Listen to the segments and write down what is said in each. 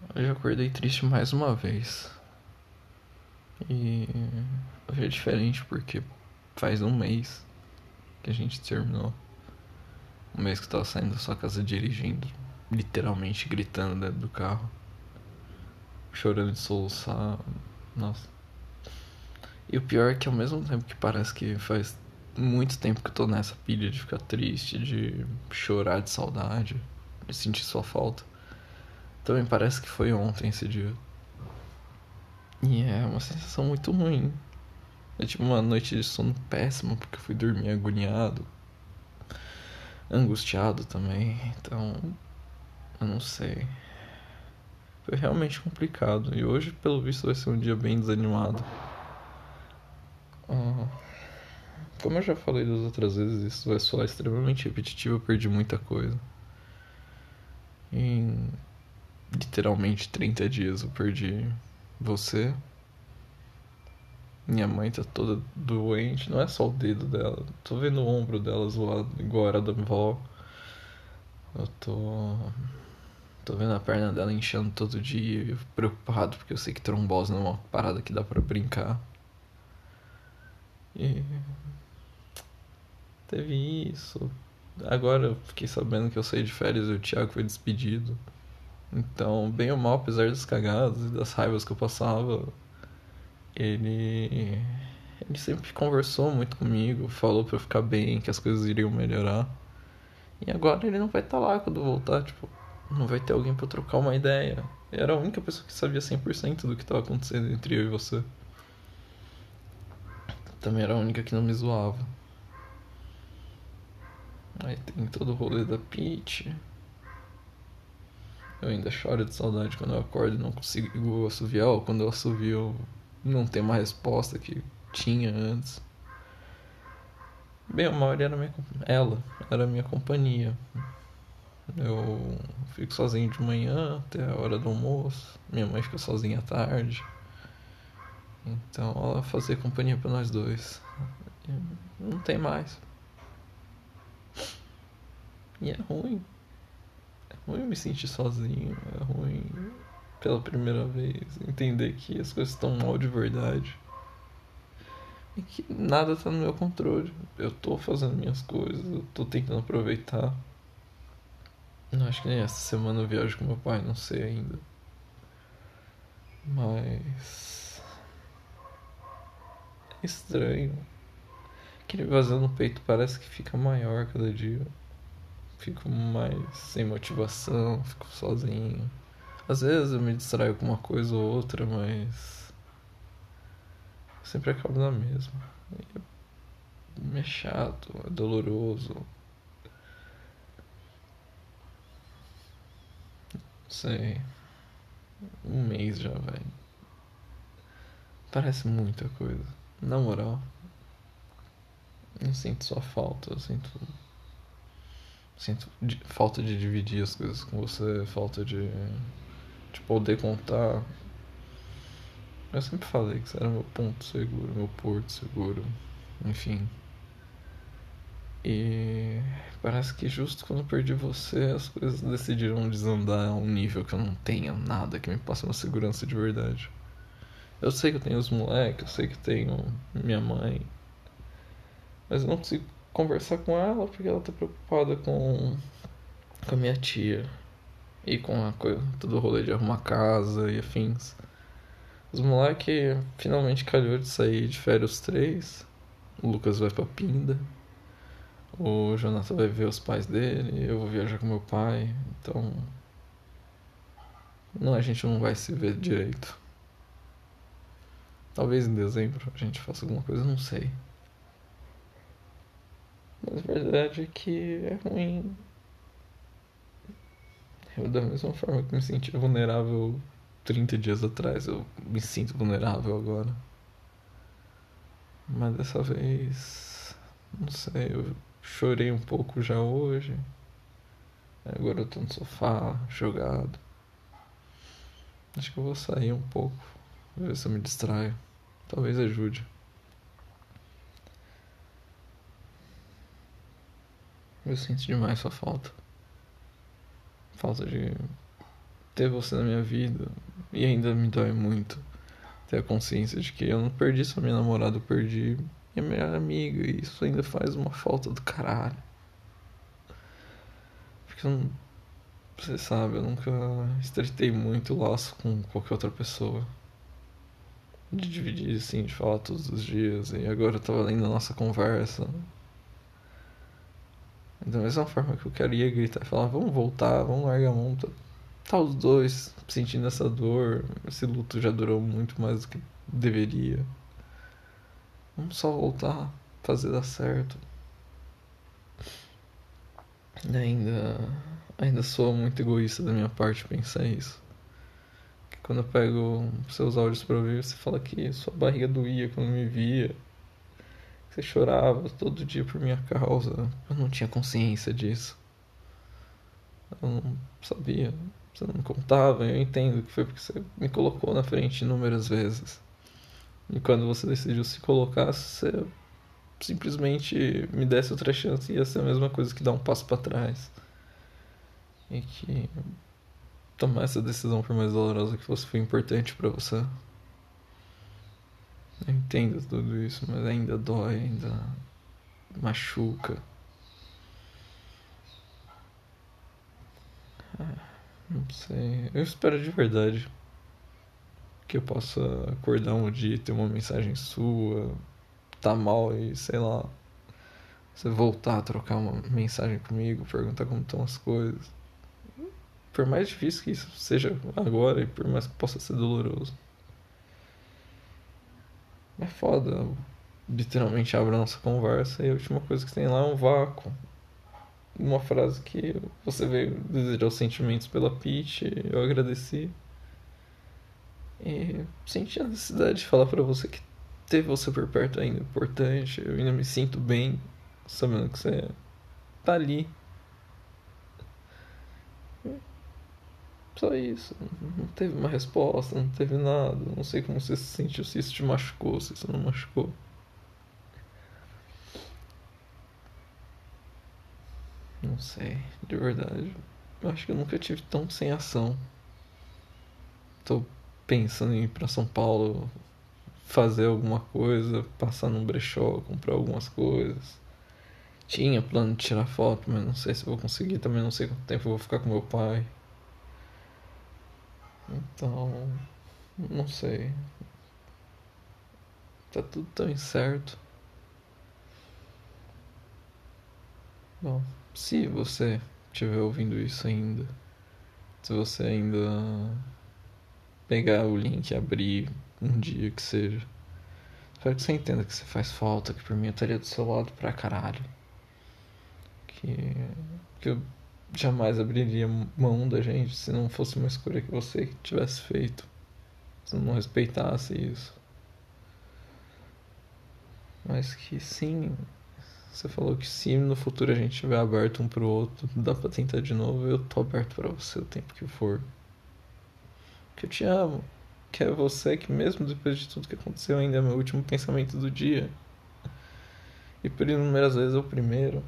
Hoje acordei triste mais uma vez. E hoje é diferente porque faz um mês que a gente terminou. Um mês que eu tava saindo da sua casa dirigindo, literalmente gritando dentro do carro. Chorando de soluçar. Nossa. E o pior é que ao mesmo tempo que parece que faz muito tempo que eu tô nessa pilha de ficar triste, de chorar de saudade, de sentir sua falta. Também parece que foi ontem esse dia. E é uma sensação muito ruim. É tipo uma noite de sono péssima, porque eu fui dormir agoniado. Angustiado também. Então. Eu não sei. Foi realmente complicado. E hoje, pelo visto, vai ser um dia bem desanimado. Ah, como eu já falei das outras vezes, isso vai soar extremamente repetitivo. Eu perdi muita coisa. Em literalmente 30 dias eu perdi você. Minha mãe tá toda doente, não é só o dedo dela. Tô vendo o ombro dela zoado, igual era da avó. Eu tô. Tô vendo a perna dela inchando todo dia, preocupado, porque eu sei que trombose não é uma parada que dá pra brincar. E. Teve isso. Agora eu fiquei sabendo que eu saí de férias e o Thiago foi despedido. Então, bem ou mal, apesar das cagadas e das raivas que eu passava, ele ele sempre conversou muito comigo, falou para eu ficar bem, que as coisas iriam melhorar. E agora ele não vai estar tá lá quando voltar, tipo, não vai ter alguém para trocar uma ideia. Eu era a única pessoa que sabia 100% do que estava acontecendo entre eu e você. Também era a única que não me zoava. Aí tem todo o rolê da Peach. Eu ainda choro de saudade quando eu acordo e não consigo assoviar, ou quando eu assovio não tem uma resposta que tinha antes. Bem ou mal, era minha, ela era minha companhia. Eu fico sozinho de manhã até a hora do almoço. Minha mãe fica sozinha à tarde. Então ela fazia companhia para nós dois. Não tem mais. E é ruim ruim me sentir sozinho, é ruim pela primeira vez entender que as coisas estão mal de verdade. E que nada tá no meu controle. Eu tô fazendo minhas coisas, eu tô tentando aproveitar. Não acho que nem essa semana eu viajo com meu pai, não sei ainda. Mas. É estranho. Aquele vazio no peito parece que fica maior cada dia fico mais sem motivação, fico sozinho. Às vezes eu me distraio com uma coisa ou outra, mas sempre acabo na mesma. É chato, é doloroso. Não sei. Um mês já, velho. Parece muita coisa. Na moral. Eu sinto sua falta, eu sinto Sinto falta de dividir as coisas com você, falta de, de poder contar. Eu sempre falei que você era meu ponto seguro, meu porto seguro, enfim. E parece que justo quando eu perdi você, as coisas decidiram desandar a um nível que eu não tenho nada que me passe uma segurança de verdade. Eu sei que eu tenho os moleques, eu sei que tenho minha mãe, mas eu não consigo conversar com ela porque ela tá preocupada com, com a minha tia e com a coisa, todo o rolê de arrumar casa e afins. Os moleque finalmente calhou de sair de férias os três. O Lucas vai pra Pinda. O Jonathan vai ver os pais dele. Eu vou viajar com meu pai. Então. Não, a gente não vai se ver direito. Talvez em dezembro a gente faça alguma coisa, não sei. Mas a verdade é que é ruim. Eu, da mesma forma que me sentia vulnerável 30 dias atrás, eu me sinto vulnerável agora. Mas dessa vez. Não sei, eu chorei um pouco já hoje. Agora eu tô no sofá, jogado. Acho que eu vou sair um pouco, ver se eu me distraio. Talvez ajude. Eu sinto demais sua falta. Falta de ter você na minha vida. E ainda me dói muito ter a consciência de que eu não perdi só minha namorada, eu perdi minha melhor amiga. E isso ainda faz uma falta do caralho. Porque eu não. Você sabe, eu nunca estreitei muito o laço com qualquer outra pessoa. De dividir, assim, de falar todos os dias. E agora eu tava lendo a nossa conversa. Da mesma forma que eu queria gritar e falar, vamos voltar, vamos largar a mão. Tá, tá os dois sentindo essa dor. Esse luto já durou muito mais do que deveria. Vamos só voltar, fazer dar certo. Ainda, ainda sou muito egoísta da minha parte pensar isso. Quando eu pego seus áudios pra ouvir, você fala que sua barriga doía quando me via. Você chorava todo dia por minha causa. Eu não tinha consciência disso. Eu não sabia. Você não me contava. Eu entendo que foi porque você me colocou na frente inúmeras vezes. E quando você decidiu se colocar, você simplesmente me desse outra chance, ia ser a mesma coisa que dar um passo para trás. E que tomar essa decisão, por mais dolorosa que fosse, foi importante para você. Eu entendo tudo isso, mas ainda dói, ainda machuca. Ah, não sei. Eu espero de verdade que eu possa acordar um dia e ter uma mensagem sua, tá mal e sei lá, você voltar a trocar uma mensagem comigo, perguntar como estão as coisas. Por mais difícil que isso seja agora e por mais que possa ser doloroso. É foda. Literalmente abre a nossa conversa e a última coisa que tem lá é um vácuo. Uma frase que você veio desejar os sentimentos pela Peach, eu agradeci. E senti a necessidade de falar para você que ter você por perto é ainda importante. Eu ainda me sinto bem sabendo que você tá ali. Só isso. Não teve uma resposta, não teve nada. Não sei como você se sentiu, se isso te machucou, se isso não machucou. Não sei, de verdade. Eu acho que eu nunca tive tão sem ação. Tô pensando em ir pra São Paulo fazer alguma coisa, passar num brechó, comprar algumas coisas. Tinha plano de tirar foto, mas não sei se vou conseguir. Também não sei quanto tempo eu vou ficar com meu pai. Então, não sei. Tá tudo tão incerto. Bom, se você estiver ouvindo isso ainda, se você ainda pegar o link e abrir um dia que seja. Espero que você entenda que você faz falta, que por mim eu estaria do seu lado pra caralho. Que, que eu jamais abriria mão da gente se não fosse uma escolha que você tivesse feito. Se não respeitasse isso. Mas que sim, você falou que se no futuro a gente estiver aberto um pro outro, dá pra tentar de novo, eu tô aberto para você o tempo que for. Que eu te amo que é você que, mesmo depois de tudo que aconteceu, ainda é meu último pensamento do dia. E por inúmeras vezes é o primeiro.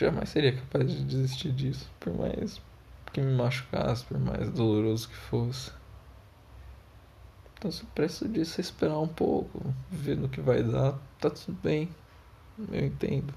Jamais seria capaz de desistir disso, por mais que me machucasse, por mais doloroso que fosse. Então, se o preço disso é esperar um pouco, ver no que vai dar, tá tudo bem. Eu entendo.